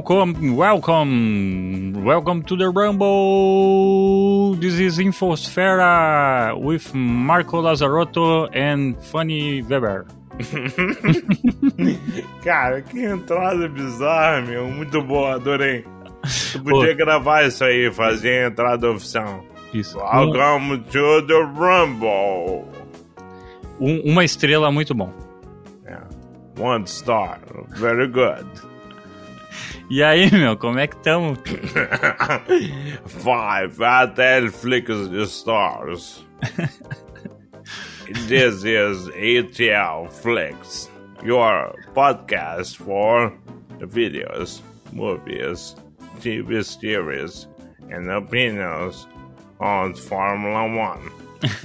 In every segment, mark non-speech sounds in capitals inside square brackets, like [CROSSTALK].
welcome, welcome, welcome to the Rumble. This is Infosfera with Marco Lazarotto and Fanny Weber. [LAUGHS] Cara, que entrada bizarra, meu. Muito boa, adorei. Tu [LAUGHS] podia gravar isso aí, fazer a entrada oficial. Isso. Welcome to the Rumble. Um- uma estrela muito bom. Yeah. One star. Very good. E aí, meu, como é que estamos? [LAUGHS] Five at Netflix stars. [LAUGHS] this is ATL Flix, your podcast for videos, movies, TV series, and opinions on Formula One.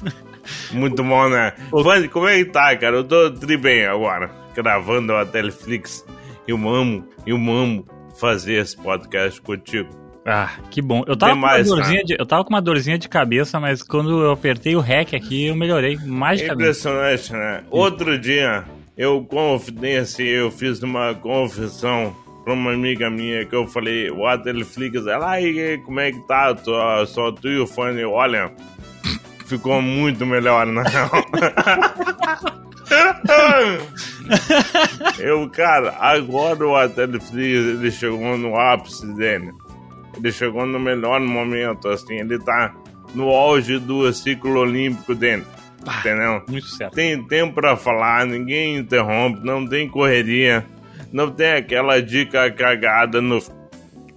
[LAUGHS] Muito bom, né? Fanny, como é que tá, cara? Eu tô tri bem agora, gravando a Netflix. Eu amo, eu amo fazer esse podcast contigo. Ah, que bom. Eu tava, Demais, com uma dorzinha cara. de, eu tava com uma dorzinha de cabeça, mas quando eu apertei o REC aqui, eu melhorei magicamente. Impressionante, né? Outro dia, eu confidenciei, eu fiz uma confissão pra uma amiga minha que eu falei, o Netflix, ela aí, como é que tá? Só, só tu e o Fanny, olha, ficou muito melhor, na [LAUGHS] real. [LAUGHS] eu, cara, agora o Netflix, ele chegou no ápice dele. Ele chegou no melhor momento, assim, ele tá no auge do ciclo olímpico dele. Entendeu? Muito certo. Tem tempo pra falar, ninguém interrompe, não tem correria, não tem aquela dica cagada no,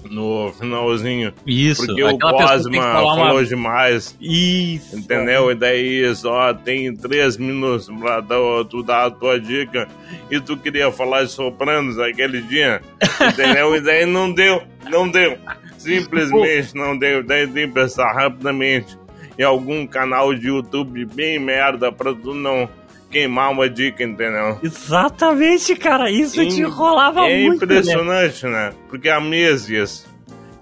no finalzinho. Isso. Porque o Cosma falou uma... demais, Isso. entendeu? E daí só tem três minutos pra tu dar a tua dica e tu queria falar de Sopranos aquele dia, [LAUGHS] entendeu? E daí não deu, não deu. Simplesmente não deu. Daí tem que pensar rapidamente em algum canal de YouTube bem merda pra tu não queimar uma dica, entendeu? Exatamente, cara. Isso te Im- enrolava é muito. né? impressionante, né? Porque há meses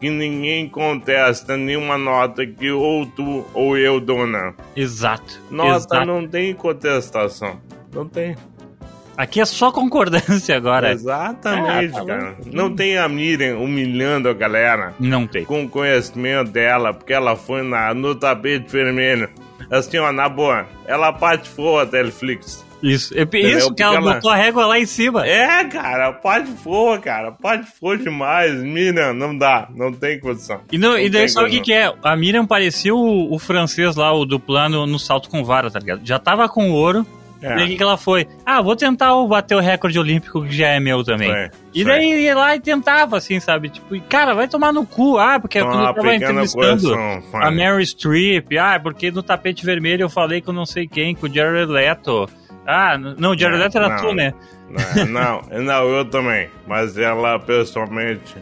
que ninguém contesta nenhuma nota que ou tu ou eu dou, né? Exato. Nota Exato. não tem contestação. Não tem. Aqui é só concordância agora. Exatamente, Ah, tá cara. Não tem a Miriam humilhando a galera Não tem. com o conhecimento dela, porque ela foi na, no tapete vermelho. Assim, ó, na boa, ela patifou a Netflix. Isso. É isso que ela ela- botou a régua lá em cima. É, cara, patifou, cara. Patifou demais. Miriam, não dá. Não tem condição. E, não, e Não daí tem sabe o que, que é? A Miriam parecia o, o francês lá, o do plano no salto com vara, tá ligado? Já tava com ouro. É. O que, que ela foi? Ah, vou tentar bater o recorde olímpico que já é meu também. Foi, e foi. daí ia lá e tentava, assim, sabe? Tipo, cara, vai tomar no cu. Ah, porque quando eu tava entrevistando Fanny. a Mary Streep, ah, porque no tapete vermelho eu falei com não sei quem, com o Jared Leto. Ah, não, o Jared Não, Leto era não. tu, né? Não, não, [LAUGHS] não, eu também. Mas ela pessoalmente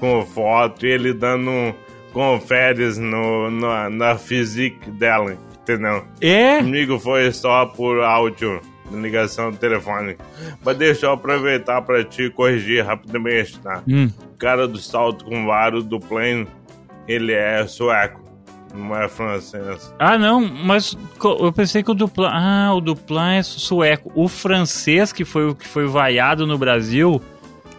com foto e ele dando conferes no, na, na physique dela, entendeu? É? Comigo foi só por áudio, ligação telefônica. Mas deixa eu aproveitar pra te corrigir rapidamente, tá? Hum. O cara do salto com varo do plane, ele é sueco, não é francês. Ah, não, mas eu pensei que o Duplan. Ah, o Duplan é sueco. O francês, que foi o que foi vaiado no Brasil.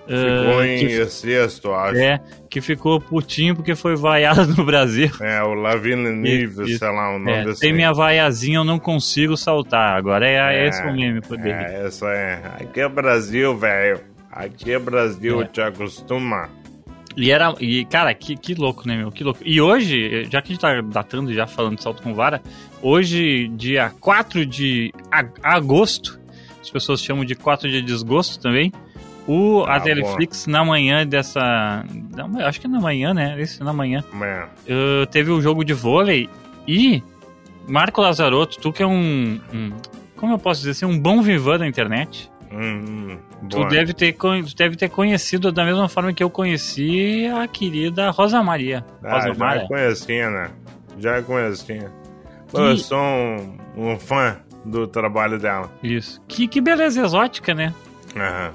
Ficou ah, em que, sexto, acho. é, que ficou putinho porque foi vaiado no Brasil. É, o Lavigne [LAUGHS] Nive, sei lá o nome É, desse. tem minha vaiazinha, eu não consigo saltar. Agora é, É, esse o meme dele. É, essa é. Aqui é Brasil, velho. Aqui é Brasil, É. te acostuma. E era. E, cara, que, que louco, né, meu? Que louco. E hoje, já que a gente tá datando e já falando de salto com vara, hoje, dia 4 de ag- agosto, as pessoas chamam de 4 de desgosto também. O, a Ah, Netflix, na manhã dessa. manhã- acho que é na manhã, né? Esse na manhã. Uh, teve o jogo de vôlei e Marco Lazarotto, tu que é um, um- como eu posso dizer assim, um bom vivan da internet, Hum, hum, tu boa. deve, ter, tu deve ter conhecido da mesma forma que eu conheci a querida Rosa Maria. Ah, Rosa já Mara. conhecia, né? Já conhecia. Que- Eu sou um, um fã do trabalho dela. Isso. Que, que beleza exótica, né? Aham.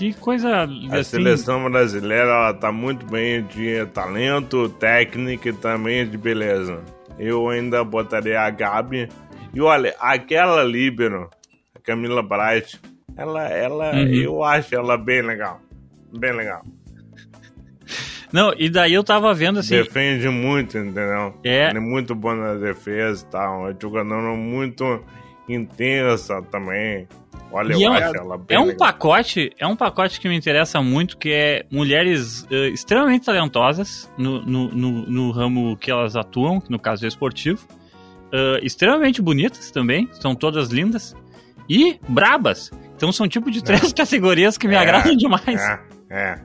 Que coisa A assim. seleção brasileira, ela tá muito bem de talento, técnica e também de beleza. Eu ainda botaria a Gabi. E olha, aquela líbero, a Camila Bright, ela, ela, Uhum. eu acho ela bem legal. Bem legal. Não, e daí eu tava vendo assim. Defende muito, entendeu? É. Ele é muito bom na defesa e tal. É jogador muito intensa também. Olha, E eu é um- acho ela bem É um legal. pacote, é um pacote que me interessa muito, que é mulheres eh, extremamente talentosas no, no, no, no ramo que elas atuam, no caso é esportivo, eh, extremamente bonitas também, são todas lindas, e brabas. Então são tipo de três [LAUGHS] categorias que me É, agradam demais. É, é.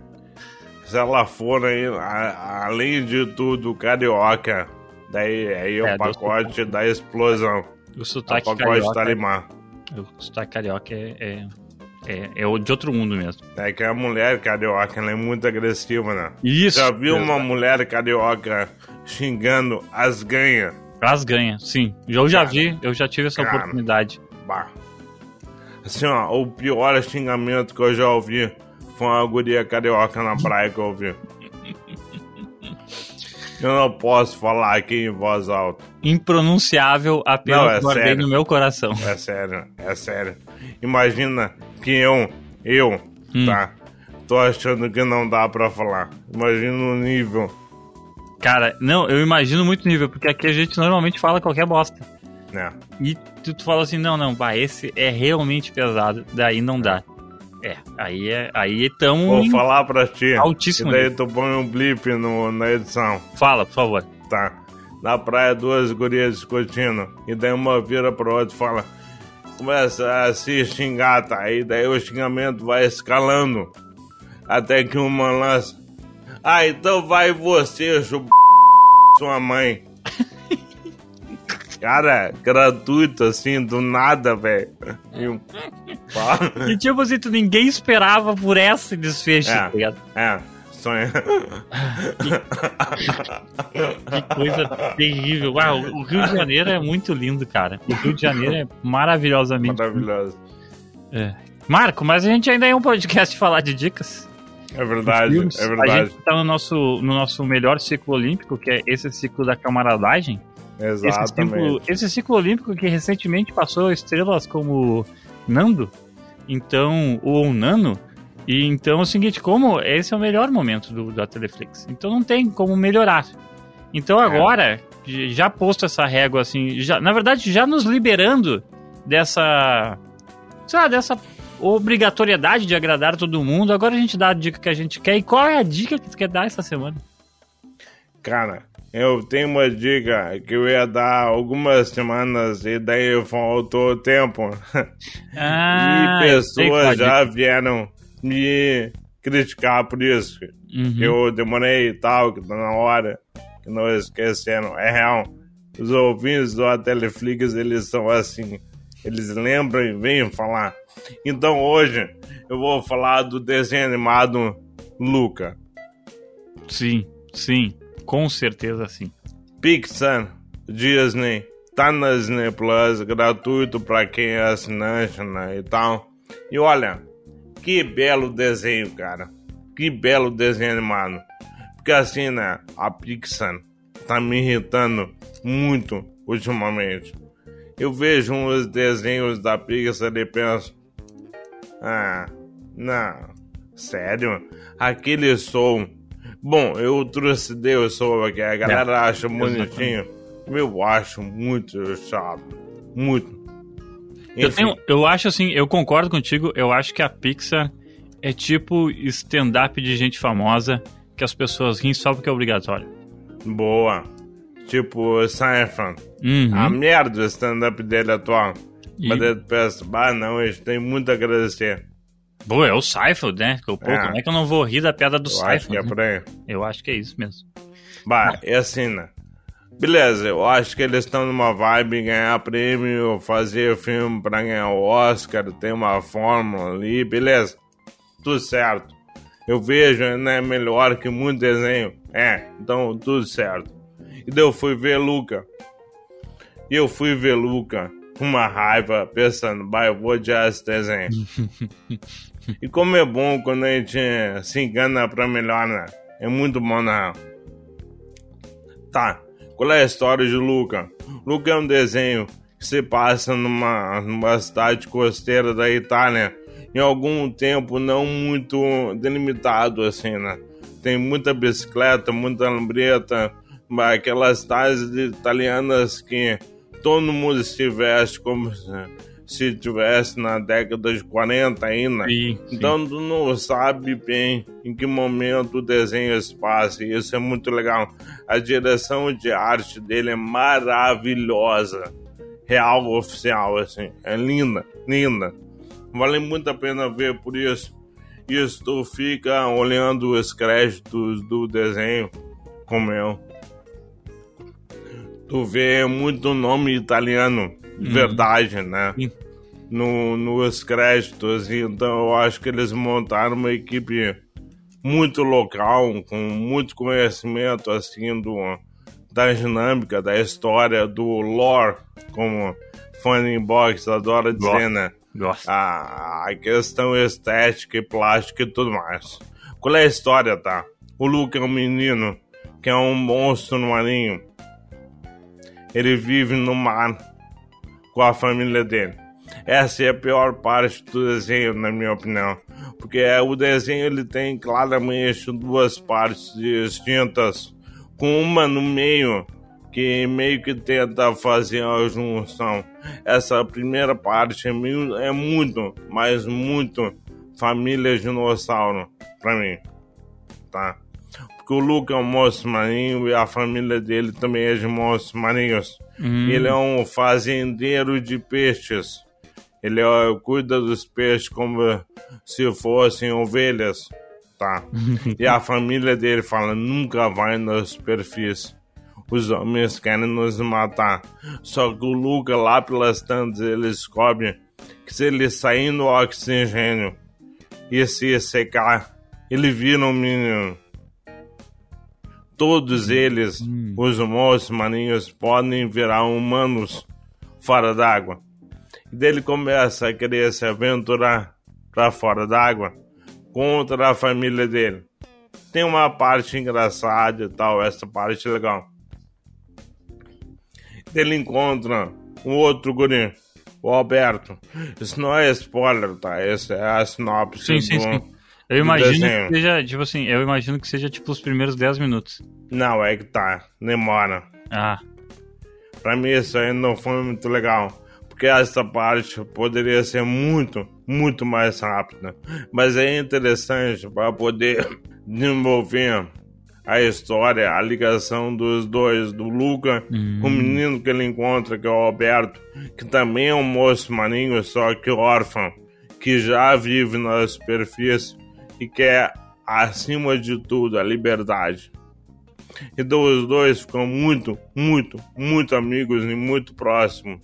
Se ela for aí, a- além de tudo, carioca, daí aí é o É, pacote da explosão. O O sotaque pacote carioca, tarimã. O sotaque carioca é, é, é, é de outro mundo mesmo. É que a mulher carioca ela é muito agressiva, né? Isso. Já viu uma mulher carioca xingando as ganhas? Elas ganham, sim. Eu já Cara, vi, eu já tive essa cara. oportunidade. Bah. Assim, ó, o pior xingamento que eu já ouvi foi uma guria carioca na praia que eu ouvi. Eu não posso falar aqui em voz alta. Impronunciável, apenas Não, é guardei sério. no meu coração. É sério, é sério. Imagina que eu, eu, Hum. tá? Tô achando que não dá pra falar. Imagina o nível. Cara, não, eu imagino muito nível, porque aqui a gente normalmente fala qualquer bosta. né? E tu, tu fala assim, não, não, bah, esse é realmente pesado, daí não dá. É, aí é, aí tamo Vou em- falar pra ti. Altíssimo E daí nível. tu põe um blip no, na edição. Fala, por favor. Tá. Na praia, duas gurias discutindo. E daí uma vira pra outra e fala. Começa a se xingar, tá? E daí o xingamento vai escalando. Até que uma lança. Ah, então vai você, chup... sua mãe. Cara, gratuito assim, do nada, velho. E tipo assim, tu ninguém esperava por esse desfecho, É. tá ligado? É, sonha. Que coisa terrível. Ah, o Rio de Janeiro é muito lindo, cara. O Rio de Janeiro é maravilhosamente Maravilhoso. É. Marco, mas a gente ainda é um podcast de falar de dicas. É verdade, é A verdade. gente tá no nosso, no nosso melhor ciclo olímpico, que é esse ciclo da camaradagem. Esse Exatamente. ciclo, esse ciclo olímpico que recentemente passou estrelas como Nando, então, ou Nano. E então é o seguinte, como esse é o melhor momento do, da Teleflix. Então não tem como melhorar. Então É. agora, já posto essa régua assim, já, na verdade já nos liberando dessa, sei lá, dessa obrigatoriedade de agradar todo mundo, agora a gente dá a dica que a gente quer. E qual é a dica que tu quer dar essa semana? Cara, eu tenho uma dica que eu ia dar algumas semanas e daí faltou o tempo. [LAUGHS] Ah, e pessoas já vieram me criticar por isso. Uhum. Eu demorei e tal, que tá na hora, que não esquecendo. É real. Os ouvintes do Teleflix, eles são assim. Eles lembram e vêm falar. Então hoje eu vou falar do desenho animado Luca. Sim, sim, com certeza sim. Pixar, Disney, tá na Disney Plus, gratuito pra quem é assinante né, e tal. E olha, que belo desenho, cara. Que belo desenho animado. Porque assim, né, a Pixar tá me irritando muito ultimamente. Eu vejo uns desenhos da Pixar e penso, ah, não, sério? Aquele som. Bom, eu trouxe Deus som aqui, a galera acha bonitinho. Eu acho muito chato. Muito. Eu, tenho, eu acho assim, eu concordo contigo, eu acho que a Pixar é tipo stand-up de gente famosa que as pessoas riem só porque é obrigatório. boa. Tipo, Seinfeld. Uhum. A merda do stand-up dele atual. E- Mas daí tu pensa, ah não, gente tem muito a agradecer. Pô, é o Seifeld, né? Pô, É. como é que eu não vou rir da piada do Eu acho que é Seifeld? né? por aí. Eu acho que é isso mesmo. Bah, é assim, né? Beleza, eu acho que eles estão numa vibe ganhar prêmio, fazer filme pra ganhar o Oscar, tem uma fórmula ali, beleza. Tudo certo. Eu vejo, né, melhor que muito desenho. É, então tudo certo. E daí eu fui ver Luca. E eu fui ver Luca com uma raiva, pensando, bah, eu vou odiar esse desenho. [LAUGHS] e como é bom quando a gente se engana pra melhor, né? É muito bom, né? Tá, qual é a história de Luca? Luca é um desenho que se passa numa, numa cidade costeira da Itália em algum tempo não muito delimitado, assim, né? tem muita bicicleta, muita lambreta, aquelas tais italianas que todo mundo se veste como se estivesse na década de 40 ainda. Sim, sim. Então tu não sabe bem em que momento o desenho se passa. E isso é muito legal. A direção de arte dele é maravilhosa. Real, oficial, assim. É linda, linda. Vale muito a pena ver por isso. Isso tu fica olhando os créditos do desenho, como eu. Tu vê muito nome italiano, verdade, né? Sim. No, nos créditos, então eu acho que eles montaram uma equipe muito local, com muito conhecimento, assim, do, da dinâmica, da história, do lore, como Funny Box adora dizer, né? Gosto. a, a questão estética e plástica e tudo mais. Qual é a história, tá? O Luke é um menino que é um monstro marinho. Ele vive no mar com a família dele. Essa é a pior parte do desenho, na minha opinião. Porque é, o desenho ele tem claramente duas partes distintas, com uma no meio que meio que tenta fazer a junção. Essa primeira parte é, é muito, mas muito família dinossauro pra mim, tá? Porque o Luke é um monstro marinho e a família dele também é de monstros marinhos. Hum. Ele é um fazendeiro de peixes. Ele ó, cuida dos peixes como se fossem ovelhas, tá? [LAUGHS] e a família dele fala: nunca vai na superfície. Os homens querem nos matar. Só que o Luca, lá pelas tantas, ele descobre que se ele sair no oxigênio e se secar, ele vira um menino. Todos eles, os monstros marinhos, podem virar humanos fora d'água. E daí ele começa a querer se aventurar para fora d'água contra a família dele. Tem uma parte engraçada e tal, essa parte é legal. Ele encontra um outro guri, o Alberto. Isso não é spoiler, tá? Essa é a sinopse Sim, sim, do- sim. Eu imagino que seja, tipo assim, eu imagino que seja tipo os primeiros 10 minutos. Não, é que tá. Demora. Ah, Pra mim isso aí não foi muito legal. Porque essa parte poderia ser muito, muito mais rápida. Mas é interessante para poder [LAUGHS] desenvolver a história, a ligação dos dois, do Luca, o menino que ele encontra, que é o Alberto, que também é um moço marinho, só que órfão, que já vive na superfície e quer, acima de tudo, a liberdade. Então os dois ficam muito, muito, muito amigos e muito próximos.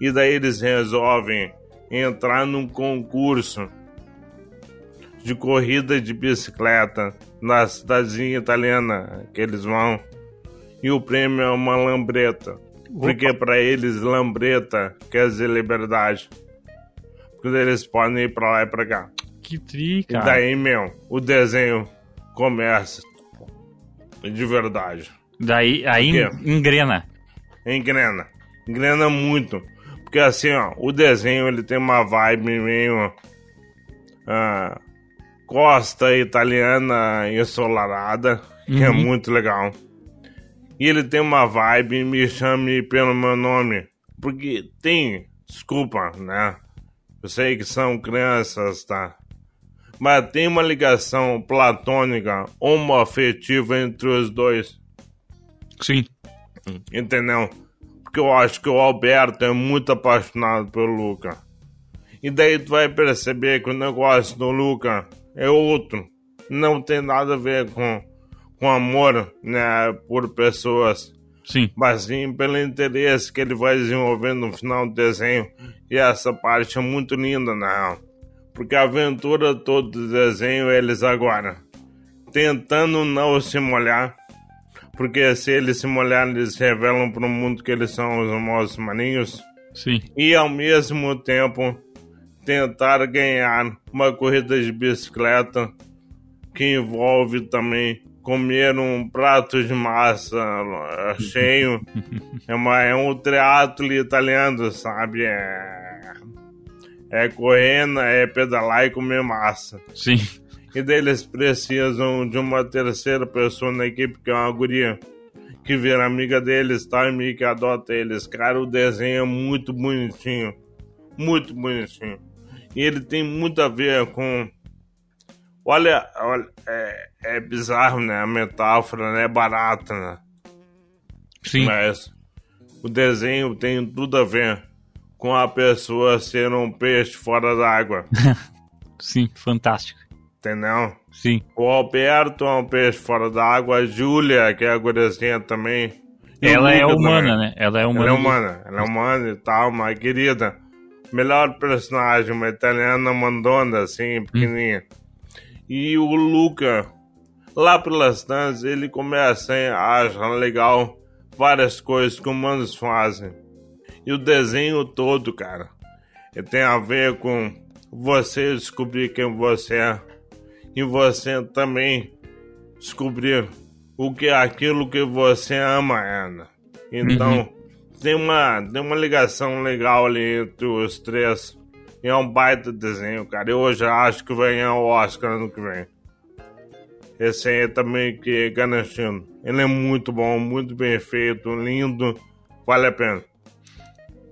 E daí eles resolvem entrar num concurso de corrida de bicicleta na cidadezinha italiana que eles vão. E o prêmio é uma lambreta. Porque para eles lambreta quer dizer liberdade. Porque eles podem ir pra lá e pra cá. Que tri, E cara. daí, meu, o desenho começa de verdade. Daí, aí engrena. Engrena. Engrena muito. Porque assim, ó, o desenho ele tem uma vibe meio. ah, costa italiana ensolarada, que é Uhum. muito legal. E ele tem uma vibe, me chame pelo meu nome. Porque tem, desculpa, né? Eu sei que são crianças, tá? Mas tem uma ligação platônica, homoafetiva entre os dois. Sim. Entendeu? Porque eu acho que o Alberto é muito apaixonado pelo Luca. E daí tu vai perceber que o negócio do Luca é outro. Não tem nada a ver com, com amor, né, por pessoas. Sim. Mas sim pelo interesse que ele vai desenvolvendo no final do desenho. E essa parte é muito linda, né? Porque a aventura toda do desenho é eles agora tentando não se molhar. Porque se eles se molharem, eles revelam para o mundo que eles são os famosos maninhos. Sim. E ao mesmo tempo tentar ganhar uma corrida de bicicleta que envolve também comer um prato de massa eh, cheio. [LAUGHS] é, uma, é um triatlo italiano, sabe? É, é correr, é pedalar e comer massa. Sim. E daí eles precisam de uma terceira pessoa na equipe, que é uma guria, que vira amiga deles, tá? E meio que adota eles. Cara, o desenho é muito bonitinho. Muito bonitinho. E ele tem muito a ver com. Olha, olha é, é bizarro, né? A metáfora, né? É barata, né? Sim. Mas o desenho tem tudo a ver com a pessoa ser um peixe fora d'água. [LAUGHS] Sim, fantástico. Entendeu? Sim. O Alberto é um peixe fora d'água, a Júlia, que é a guriazinha também. Ela é humana, também. né? Ela é Ela humana. é humana, ela é humana e tal, mas querida. Melhor personagem, uma italiana mandona, assim, pequenininha. E o Luca, lá pelas tantas, ele começa a achar legal várias coisas que humanos fazem. E o desenho todo, cara, ele tem a ver com você descobrir quem você é. E você também descobrir o que é aquilo que você ama, Ana. Então, tem, uma, tem uma ligação legal ali entre os três. E é um baita desenho, cara. Eu já acho que vai ganhar o Oscar ano que vem. Esse aí também que é Ganachino. Ele é muito bom, muito bem feito, lindo. Vale a pena.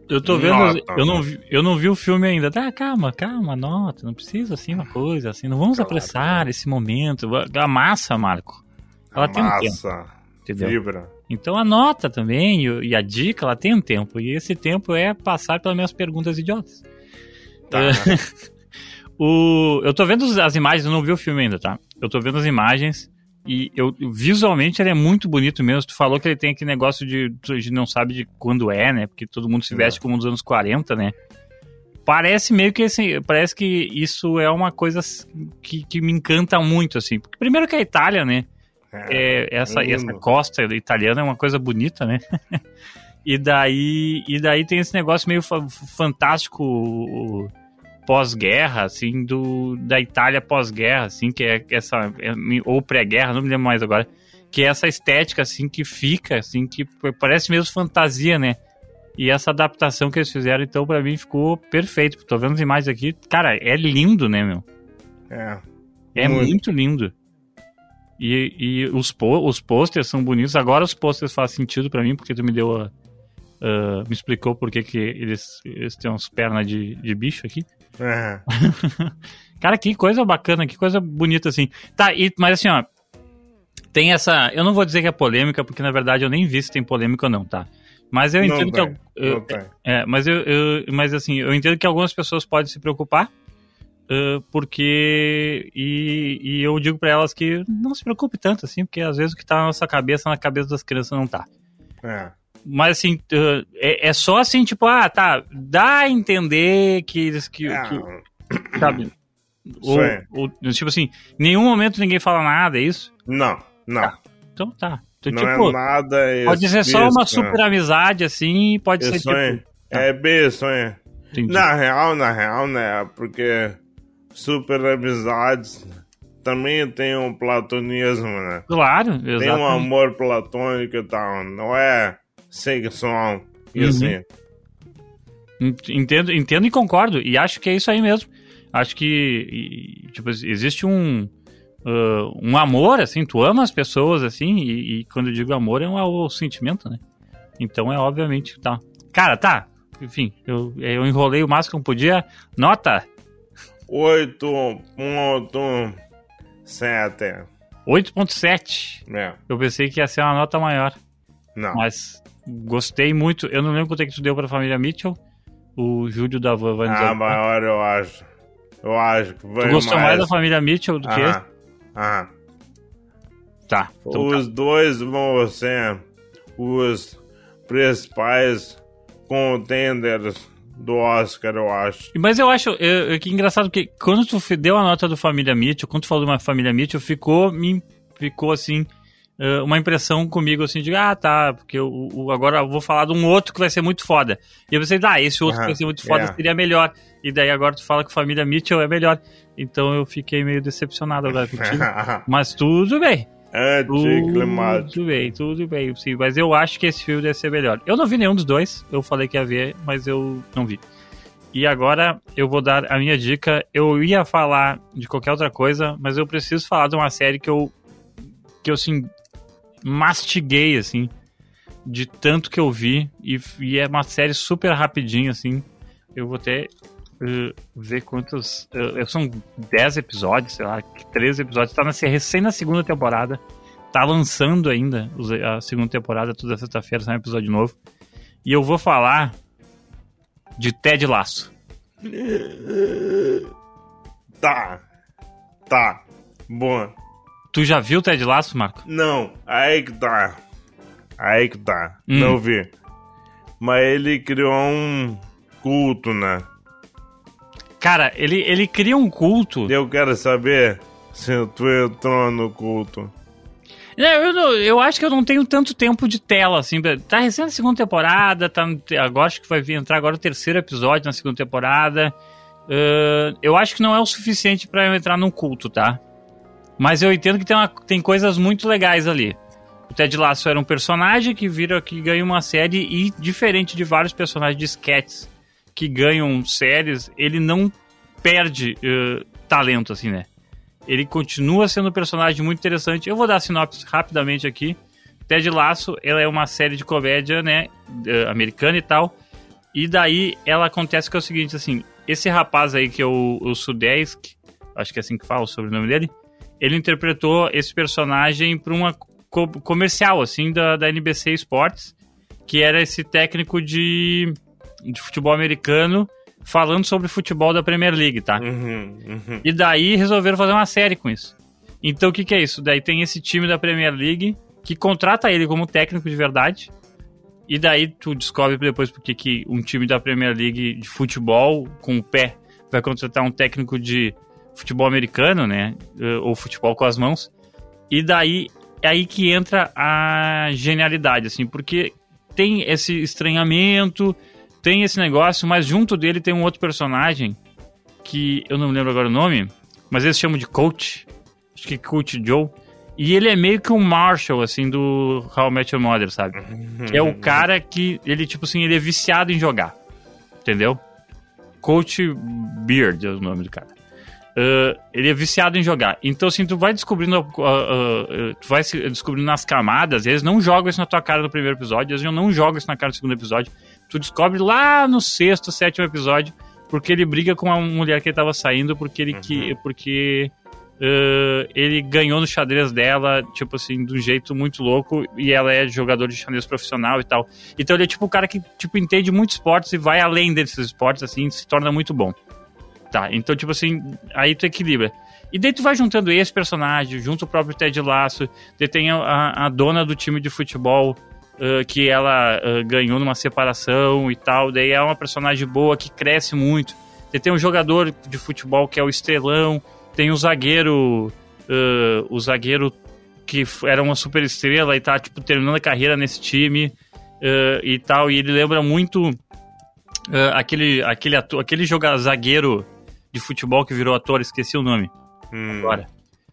Eu tô vendo. Nota. Eu não, vi, eu não vi o filme ainda. Tá, calma, calma, nota. Não precisa assim uma coisa, assim. Não vamos Claro. apressar esse momento. A massa, Marco. Ela tem um tempo, Massa, entendeu? vibra. Então a nota também e, a dica, ela tem um tempo. E esse tempo é passar pelas minhas perguntas idiotas. Tá. É. [LAUGHS] O, eu tô vendo as imagens, eu não vi o filme ainda, tá? Eu tô vendo as imagens e eu visualmente ele é muito bonito mesmo. Tu falou que ele tem aquele negócio de tu de não sabe de quando é, né? Porque todo mundo se veste como nos anos 40, né? Parece meio que assim, parece que isso é uma coisa que, que me encanta muito, assim. Porque primeiro que a Itália, né? É, essa, lindo. essa costa italiana é uma coisa bonita, né? [LAUGHS] e daí e daí tem esse negócio meio fa- fantástico pós-guerra, assim, do, da Itália pós-guerra, assim, que é essa é, ou pré-guerra, não me lembro mais agora, que é essa estética assim que fica, assim, que parece mesmo fantasia, né? E essa adaptação que eles fizeram, então, pra mim ficou perfeito. Tô vendo as imagens aqui, cara, é lindo, né, meu? É. É muito, Muito. lindo. E, e os, po os posters são bonitos. Agora os posters fazem sentido pra mim, porque tu me deu a. a- me explicou por que que eles, eles têm umas pernas de, de bicho aqui. É. Cara, que coisa bacana, que coisa bonita assim. Tá, e, mas assim, ó. Tem essa. Eu não vou dizer que é polêmica, porque na verdade eu nem vi se tem polêmica ou não, tá? Mas eu Não entendo que. tem, al- eu- não tem. é, mas eu, eu- mas assim, eu entendo que algumas pessoas podem se preocupar, porque e, e eu digo pra elas que não se preocupe tanto assim, porque às vezes o que tá na nossa cabeça, na cabeça das crianças não tá. É. Mas assim, é, é só assim, tipo, ah, tá, dá a entender que eles que, É. que- sabe? Ou, Sim. ou, tipo assim, em nenhum momento ninguém fala nada, é isso? Não, não. Então tá. Então, não tipo, é nada pode ser só uma super amizade, assim, pode ser Isso tipo. aí. É bem isso aí. entendi. Na real, na real, né? Porque super amizades também tem um platonismo, né? Claro, Tem um exatamente. amor platônico e tal. Não é sexual. E Uhum. assim. Entendo, entendo e concordo. E acho que é isso aí mesmo. Acho que tipo, existe um, ah, um amor, assim, tu ama as pessoas, assim, e, e quando eu digo amor é um, é o sentimento, né? Então é obviamente, tá. Cara, tá. Enfim, eu, eu enrolei o máximo que eu podia. Nota 8.7. 8.7. É. Eu pensei que ia ser uma nota maior. Não. Mas gostei muito. Eu não lembro quanto é que tu deu pra família Mitchell. O Júlio da Van Van Ah, maior eu acho. Eu acho que vai Tu gostou mais mais da família Mitchell do que esse? ah, ah. Tá. Então tá. Os dois vão ser os principais contenders do Oscar, eu acho. Mas eu acho é, é que engraçado porque quando tu deu a nota do Família Mitchell, quando tu falou de uma Família Mitchell, ficou, me, ficou assim, uma impressão comigo assim de, ah, tá, porque o, o- agora eu vou falar de um outro que vai ser muito foda. E eu pensei, ah, esse outro que Aham, vai ser muito foda é. seria melhor. E daí agora tu fala que Família Mitchell é melhor. Então eu fiquei meio decepcionado agora [LAUGHS] contigo. Mas tudo bem. Anticlimático. Tudo bem, tudo bem. Sim, mas eu acho que esse filme deve ser melhor. Eu não vi nenhum dos dois. Eu falei que ia ver, mas eu não vi. E agora eu vou dar a minha dica. Eu ia falar de qualquer outra coisa, mas eu preciso falar de uma série que eu que eu assim mastiguei assim, de tanto que eu vi e, e é uma série super rapidinha assim. Eu vou até uh, ver quantos uh, são 10 episódios, sei lá, 13 episódios, tá na, recém na segunda temporada. Tá lançando ainda a segunda temporada, toda sexta-feira sai um episódio novo. E eu vou falar de Ted Laço. Tá. Tá. Boa. Tu já viu Ted Laço, Marco? Não, aí que tá. Aí que tá. Hum. Não vi. Mas ele criou um culto, né? Cara, ele, ele cria um culto. Eu quero saber se tu entrou no culto. Eu, eu, eu, acho que eu não tenho tanto tempo de tela, assim. Tá recém na segunda temporada, tá, agora acho que vai vir entrar agora o terceiro episódio na segunda temporada. Uh, eu acho que não é o suficiente para eu entrar num culto, tá? Mas eu entendo que tem, uma, tem coisas muito legais ali. O Ted Lasso era um personagem que vira que ganha uma série e diferente de vários personagens de sketches que ganham séries, ele não perde uh, talento, assim, né? Ele continua sendo um personagem muito interessante. Eu vou dar a sinopse rapidamente aqui. Ted Lasso, ela é uma série de comédia, né, uh, americana e tal. E daí ela acontece que é o seguinte, assim, esse rapaz aí que é o, o Sudesk, acho que é assim que fala o sobrenome dele, ele interpretou esse personagem para uma co comercial, assim, da, da NBC Sports, que era esse técnico de de futebol americano falando sobre futebol da Premier League, tá? Uhum, uhum. E daí resolveram fazer uma série com isso. Então o que, que é isso? Daí tem esse time da Premier League que contrata ele como técnico de verdade. E daí tu descobre depois porque que um time da Premier League de futebol com o pé vai contratar um técnico de futebol americano, né? Eh, ou futebol com as mãos. E daí é aí que entra a genialidade, assim, porque tem esse estranhamento, tem esse negócio, mas junto dele tem um outro personagem que eu não me lembro agora o nome, mas eles chamam de Coach. Acho que é Coach Joe. E ele é meio que um Marshall, assim, do How I Met Your Mother, sabe? que é o cara que, ele, tipo assim, ele é viciado em jogar. Entendeu? Coach Beard é o nome do cara. Uh, ele é viciado em jogar. Então, assim, tu vai descobrindo, uh, uh, tu vai descobrindo nas camadas, eles não jogam isso na tua cara no primeiro episódio, eles não jogam isso na cara no segundo episódio. Tu descobre lá no sexto, sétimo episódio, porque ele briga com uma mulher que ele tava saindo, porque ele, uhum. que, porque, ele ganhou no xadrez dela, tipo assim, de um jeito muito louco, e ela é jogador de xadrez profissional e tal. Então ele é tipo o cara que, tipo, entende muito esportes e vai além desses esportes, assim, se torna muito bom. Tá, então, tipo assim, aí tu equilibra. E daí tu vai juntando esse personagem, junto o próprio Ted Lasso, daí tem a, a dona do time de futebol, uh, que ela uh, ganhou numa separação e tal, daí é uma personagem boa que cresce muito. Daí tem um jogador de futebol que é o Estrelão, tem o zagueiro, uh, o zagueiro que era uma super estrela e tá, tipo, terminando a carreira nesse time e tal, e ele lembra muito aquele, aquele, aquele zagueiro de futebol que virou ator, esqueci o nome hum. agora.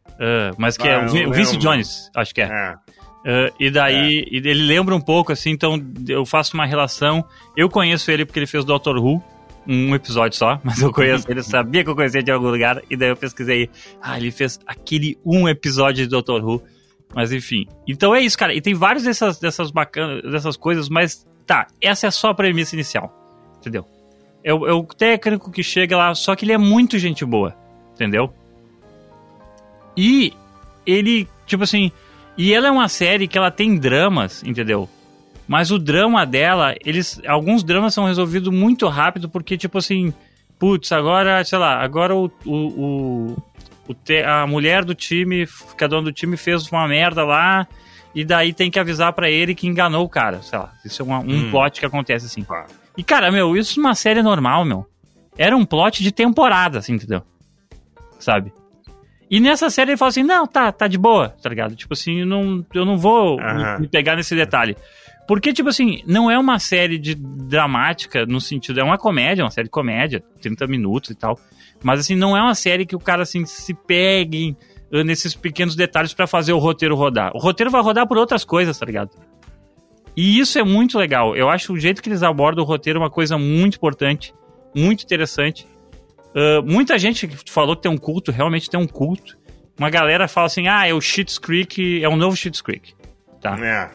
Uh, mas que é ah, é o, Vince Jones, acho que é. é. Uh, e daí, é. ele lembra um pouco, assim, então eu faço uma relação. Eu conheço ele porque ele fez Doctor Who, um episódio só, [LAUGHS] mas eu conheço ele, sabia que eu conhecia de algum lugar, e daí eu pesquisei. Ah, ele fez aquele um episódio de Doctor Who. Mas enfim. Então é isso, cara. E tem várias dessas, dessas bacanas, dessas coisas, mas tá, essa é só a premissa inicial. Entendeu? É o, é o técnico que chega lá, só que ele é muito gente boa, entendeu? E ele, tipo assim, e ela é uma série que ela tem dramas, entendeu? Mas o drama dela, eles, alguns dramas são resolvidos muito rápido porque, tipo assim, putz, agora, sei lá, agora o, o, o, a mulher do time, que é dona do time, fez uma merda lá e daí tem que avisar para ele que enganou o cara, sei lá. Isso é uma, um hum. plot que acontece assim. E, cara, meu, isso numa série normal, meu. Era um plot de temporada, assim, entendeu? Sabe? E nessa série ele fala assim: não, tá, tá de boa, tá ligado? Tipo assim, eu não, eu não vou me, me pegar nesse detalhe. Porque, tipo assim, não é uma série de dramática no sentido, é uma comédia, uma série de comédia, 30 minutos e tal. Mas, assim, não é uma série que o cara, assim, se pegue nesses pequenos detalhes para fazer o roteiro rodar. O roteiro vai rodar por outras coisas, tá ligado? E isso é muito legal. Eu acho o jeito que eles abordam o roteiro uma coisa muito importante. muito interessante. Uh, muita gente falou que tem um culto, realmente tem um culto. Uma galera fala assim, ah, é o Schitt's Creek, é o novo Schitt's Creek. Tá? É.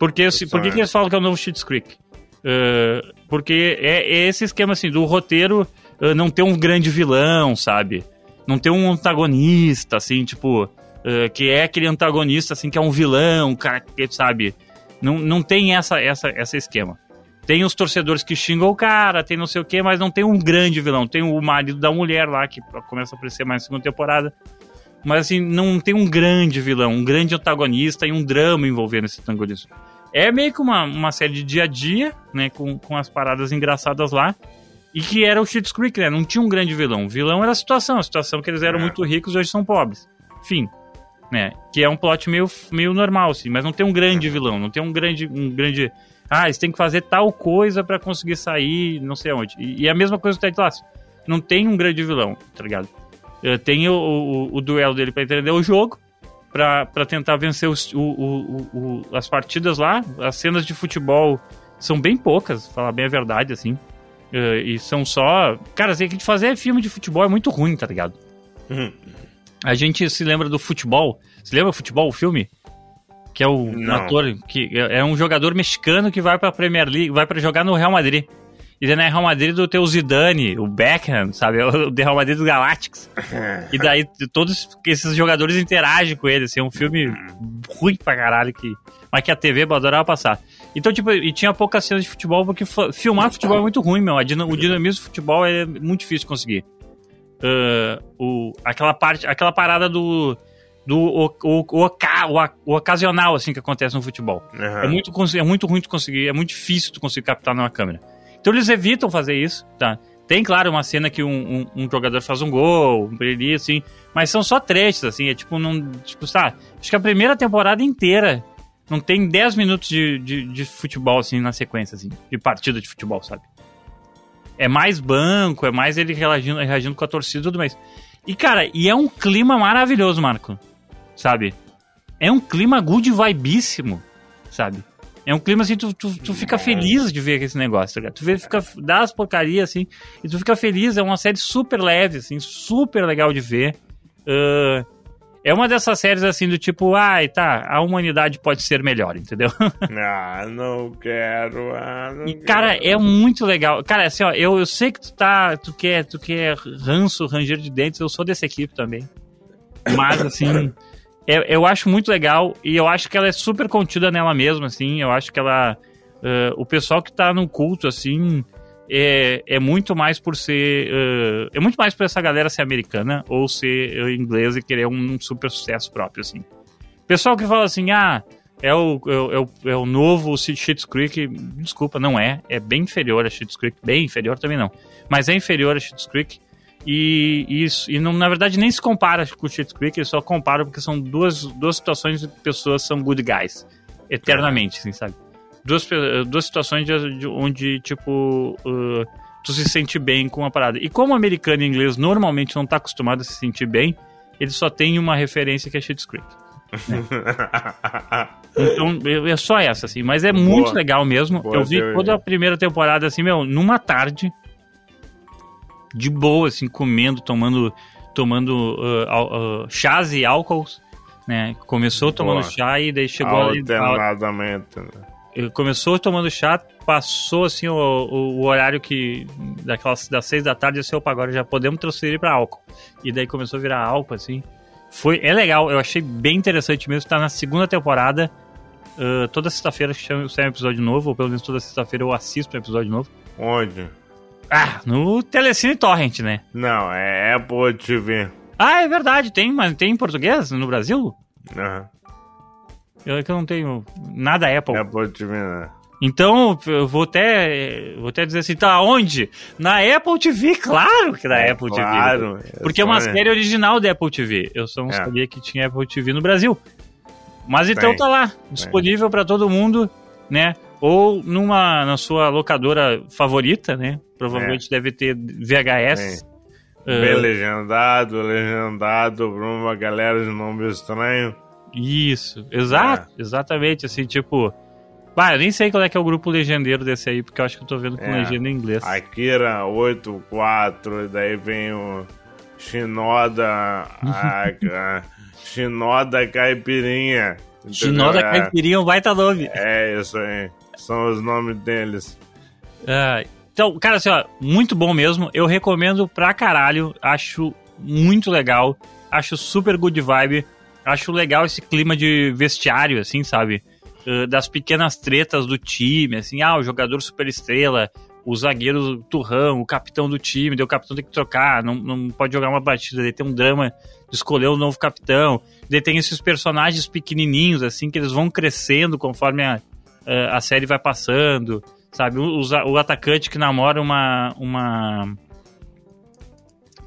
Porque, se, por que, que eles falam que é o novo Schitt's Creek? Uh, porque é, é, esse esquema, assim, do roteiro uh, não ter um grande vilão, sabe? Não ter um antagonista, assim, tipo... Que é aquele antagonista, assim, que é um vilão, cara, que, sabe? Não, não tem essa, essa, essa esquema. Tem os torcedores que xingam o cara, tem não sei o que, mas não tem um grande vilão. Tem o marido da mulher lá, que começa a aparecer mais na segunda temporada. Mas assim, não tem um grande vilão, um grande antagonista e um drama envolvendo esse antagonista. É meio que uma, uma série de dia a dia, né? Com, com as paradas engraçadas lá. E que era o Schitt's Creek, né? Não tinha um grande vilão. O vilão era a situação. A situação que eles eram é. muito ricos e hoje são pobres. Fim. Né? Que é um plot meio, meio normal, assim. Mas não tem um grande vilão. Não tem um grande... Um grande ah, eles têm que fazer tal coisa para conseguir sair, não sei onde. E, e a mesma coisa do Ted Lasso. Não tem um grande vilão, tá ligado? Tem o, o, o duelo dele para entender o jogo, para tentar vencer os, o, as partidas lá. As cenas de futebol são bem poucas, falar bem a verdade, assim. e são só. Cara, assim, que fazer filme de futebol é muito ruim, tá ligado? Uhum. A gente se lembra do futebol. Se lembra do futebol, o filme? que é o Não. ator, que é, é um jogador mexicano que vai pra Premier League, vai para jogar no Real Madrid. E daí na Real Madrid do teu Zidane, o Beckham, sabe? [LAUGHS] O Real Madrid do Galactics. [LAUGHS] e daí todos esses jogadores interagem com ele, assim, é um filme ruim pra caralho, que, mas que a TV adorava passar. Então, tipo, e tinha poucas cenas de futebol, porque filmar futebol é muito ruim, meu. o dinamismo do futebol é muito difícil de conseguir. Uh, o, aquela parte, aquela parada do do o, o, o, o, ocasional assim que acontece no futebol. Uhum. É, muito, é muito ruim de conseguir, é muito difícil de conseguir captar numa câmera. Então eles evitam fazer isso, tá? Tem, claro, uma cena que um, um, um jogador faz um gol, um ali, assim, mas são só trechos, assim, é tipo, não, tipo, sabe? Acho que a primeira temporada inteira não tem 10 minutos de, de, de, futebol, assim, na sequência, assim, de partida de futebol, sabe? É mais banco, é mais ele reagindo, reagindo com a torcida e tudo mais. E, cara, e é um clima maravilhoso, Marco sabe? É um clima good vibíssimo, sabe? É um clima assim, tu, tu, tu fica feliz de ver esse negócio, tá Tu vê, fica, dá as porcarias, assim, e tu fica feliz. É uma série super leve, assim, super legal de ver. Uh, é uma dessas séries, assim, do tipo, ai, tá, a humanidade pode ser melhor, entendeu? [LAUGHS] ah, não quero, ah, não E, cara, é muito legal. Cara, assim, ó, eu, eu sei que tu tá, tu quer, tu quer ranço, ranger de dentes, eu sou dessa equipe também. Mas, assim... [LAUGHS] é, eu acho muito legal e eu acho que ela é super contida nela mesma, assim. Eu acho que ela. Uh, o pessoal que tá no culto, assim, é, é muito mais por ser. Uh, é muito mais por essa galera ser americana ou ser uh, inglesa e querer um, super sucesso próprio, assim. Pessoal que fala assim, ah, é o, é o, é o novo Schitt's Creek, desculpa, não é. É bem inferior a Schitt's Creek, bem inferior também não. Mas é inferior a Schitt's Creek. E isso, e não, na verdade nem se compara com o Cheat Creek, eles só comparam porque são duas, duas situações de pessoas são good guys. Eternamente, assim, sabe? Duas, duas situações de, de onde, tipo, uh, tu se sente bem com a parada. E como o americano e inglês normalmente não tá acostumado a se sentir bem, ele só tem uma referência que é Cheat Creek. Né? [LAUGHS] então, é só essa, assim. Mas é Boa. muito legal mesmo. Boa Eu vi toda a primeira temporada, assim, meu, numa tarde de boa, assim, comendo, tomando, tomando uh, uh, chás e álcools, né? Começou tomando boa. chá e daí chegou ali... Alternadamente, Começou tomando chá, passou assim o, o, o, horário que daquelas das seis da tarde, assim, opa, agora já podemos transferir para álcool. E daí começou a virar álcool, assim. Foi, é legal, eu achei bem interessante mesmo. Tá na segunda temporada. Uh, toda sexta-feira sai um episódio novo, ou pelo menos toda sexta-feira eu assisto um episódio novo. Onde? Ah, no Telecine Torrent, né? Não, é Apple TV. Ah, é verdade, tem, mas tem em português no Brasil? Aham. Uhum. Eu é que não tenho nada Apple. Apple TV, né? Então, eu vou até, vou até dizer assim, tá onde? Na Apple TV, claro que na é, Apple claro, TV. Porque é uma série original da Apple TV. Eu só não é. sabia que tinha Apple TV no Brasil. Mas então tá lá, disponível para todo mundo, né? Ou numa na sua locadora favorita, né? Provavelmente é. deve ter VHS. É. Bem uh, legendado, legendado pra uma galera de nome estranho. Isso, exato, é. exatamente, assim, tipo, Ah, eu nem sei qual é que é o grupo legendeiro desse aí, porque eu acho que eu tô vendo com É. legenda em inglês. Akira 84, e daí vem o Shinoda. a, a [LAUGHS] Shinoda Caipirinha. entendeu? Shinoda É, Caipirinha é um baita nome. É isso aí. São os nomes deles. Ah, então, cara, assim, ó, muito bom mesmo. Eu recomendo pra caralho. Acho muito legal. Acho super good vibe. Acho legal esse clima de vestiário, assim, sabe? Ah, das pequenas tretas do time, assim, ah, o jogador super estrela, o zagueiro turrão, o capitão do time, daí o capitão tem que trocar, não, não pode jogar uma partida, daí tem um drama de escolher um novo capitão. Daí tem esses personagens pequenininhos, assim, que eles vão crescendo conforme a, a, a série vai passando sabe? O, os- o atacante que namora uma, uma.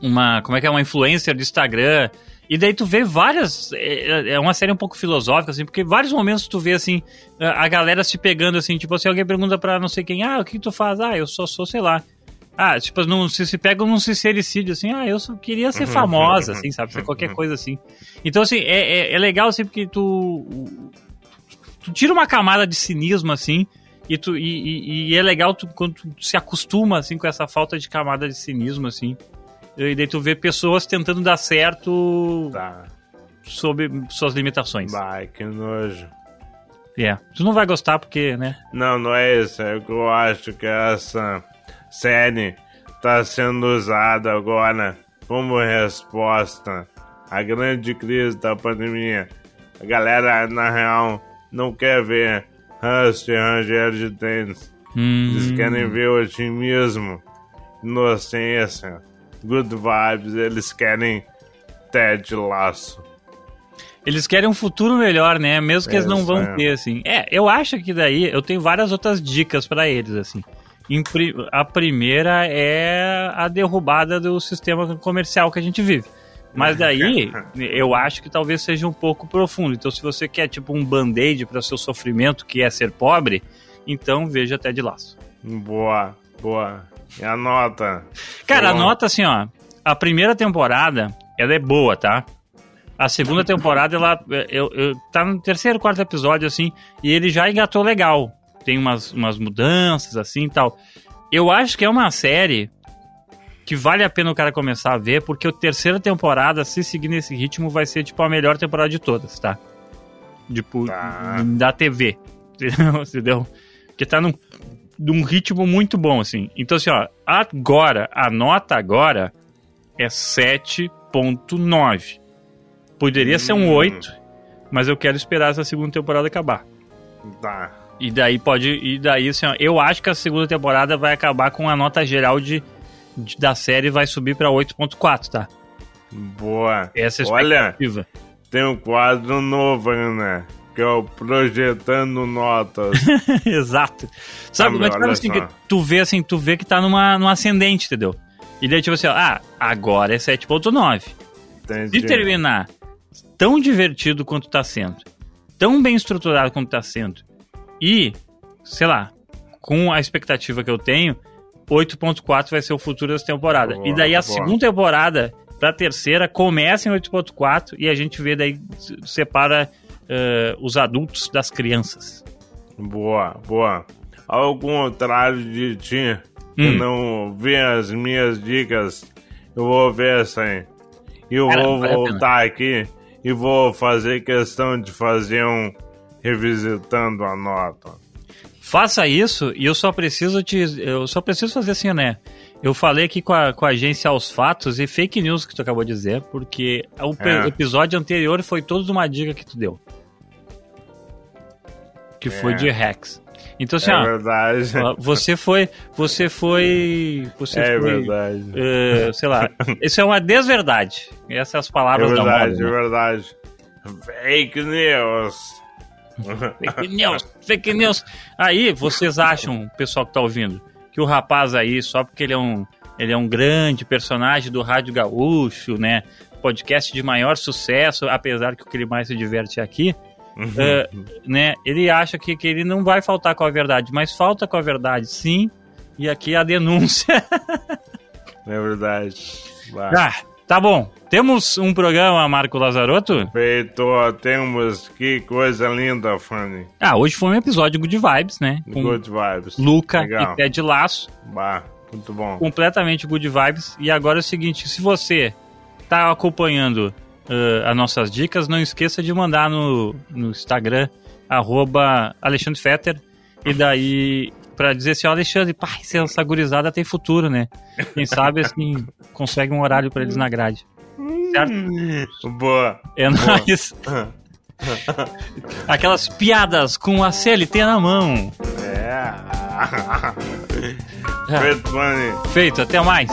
Uma. Como é que é? Uma influencer do Instagram. E daí tu vê várias. É é uma série um pouco filosófica, assim, porque vários momentos tu vê, assim, a galera se pegando, assim, tipo assim, alguém pergunta pra não sei quem, ah, o que tu faz? Ah, eu só sou, sei lá. Ah, tipo, não, se se pegam num sincericídio, assim, ah, eu só queria ser famosa, assim, sabe? Ser qualquer coisa assim. Então, assim, é, é, é legal, assim, porque tu. Tu tira uma camada de cinismo, assim, e, tu, e, e- e é legal tu, quando tu se acostuma, assim, com essa falta de camada de cinismo, assim. E daí tu vê pessoas tentando dar certo Tá. sob suas limitações. Vai, que nojo. É. Tu não vai gostar porque, né? Não, não é isso. É que eu acho que essa série tá sendo usada agora como resposta à grande crise da pandemia. A galera, na real, não quer ver Rust e Ranger de Dentes. Hum, Eles querem ver otimismo, inocência, good vibes. Eles querem Ted Laço. Eles querem um futuro melhor, né? Mesmo que eles não vão é. ter, assim. É, eu acho que daí eu tenho várias outras dicas pra eles, assim. A primeira é a derrubada do sistema comercial que a gente vive. Mas daí, [LAUGHS] eu acho que talvez seja um pouco profundo. Então, se você quer, tipo, um band-aid para seu sofrimento, que é ser pobre, então veja até de laço. Boa, boa. E a nota? Cara, Boa. anota assim, ó. A primeira temporada, ela é boa, tá? A segunda temporada, ela eu, eu- tá no terceiro, quarto episódio, assim, e ele já engatou legal. Tem umas, umas mudanças, assim e tal. Eu acho que é uma série que vale a pena o cara começar a ver, porque a terceira temporada, se seguir nesse ritmo, vai ser, tipo, a melhor temporada de todas, tá? Tipo, Tá. da TV. [LAUGHS] Entendeu? Porque tá num, num ritmo muito bom, assim. Então, assim, ó, agora, a nota agora é 7.9. Poderia ser um Hum. 8, mas eu quero esperar essa segunda temporada acabar. Tá. E daí pode. E daí, assim, ó, eu acho que a segunda temporada vai acabar com a nota geral de, de- da série vai subir pra 8.4, tá? Boa. Essa é a Olha, expectativa. tem um quadro novo, né? Que é o Projetando Notas. [LAUGHS] Exato. Sabe, Ah, mas meu, sabe olha assim, que tu vê assim, tu vê que tá numa, num ascendente, entendeu? E daí, tipo assim, ó, ah, agora é 7.9. Entendi. Se terminar tão divertido quanto tá sendo, tão bem estruturado quanto tá sendo, e, sei lá, com a expectativa que eu tenho, 8.4 vai ser o futuro dessa temporada. Boa, e daí a boa. segunda temporada pra terceira começa em 8.4 e a gente vê daí, se- separa eh, os adultos das crianças. Boa, boa. Ao contrário de ti, que Hum. não vê as minhas dicas, eu vou ver essa aí. E eu Cara, vou voltar aqui e vou fazer questão de fazer um revisitando a nota. Faça isso e eu só preciso te. Eu só preciso fazer assim, né? Eu falei aqui com a, com a agência aos fatos e fake news que tu acabou de dizer, porque o É. episódio anterior foi todo uma dica que tu deu. Que foi É. de hacks. Então assim, é ó, verdade. você foi. Você foi. Você é foi. verdade. eh, sei lá. Isso é uma desverdade. Essas são as É palavras da verdade, moda. é né? verdade. Fake news. Fake news, fake news. Aí vocês acham, pessoal que tá ouvindo, que o rapaz aí, só porque ele é um, ele é um grande personagem do Rádio Gaúcho, né? Podcast de maior sucesso, apesar que o que ele mais se diverte é aqui, é, né? Ele acha que, que ele não vai faltar com a verdade, mas falta com a verdade, sim. E aqui a denúncia. [LAUGHS] É verdade. Vai. ah, Tá bom. Temos um programa, Marco Lazarotto? Feito, temos que coisa linda, Fanny. Ah, hoje foi um episódio Good Vibes, né? Com Good vibes. Luca Legal. e Ted Laço. Bah, muito bom. completamente good vibes. E agora é o seguinte, se você tá acompanhando uh, as nossas dicas, não esqueça de mandar no, no Instagram, arroba Alexandre Fetter, e daí pra dizer assim, ó Alexandre, pai, essa gurizada tem futuro, né? Quem sabe, assim, [LAUGHS] consegue um horário pra eles na grade. Certo? Boa. É nóis. [LAUGHS] Aquelas piadas com a CLT na mão. É. [LAUGHS] Feito, Fanny. Feito, até mais.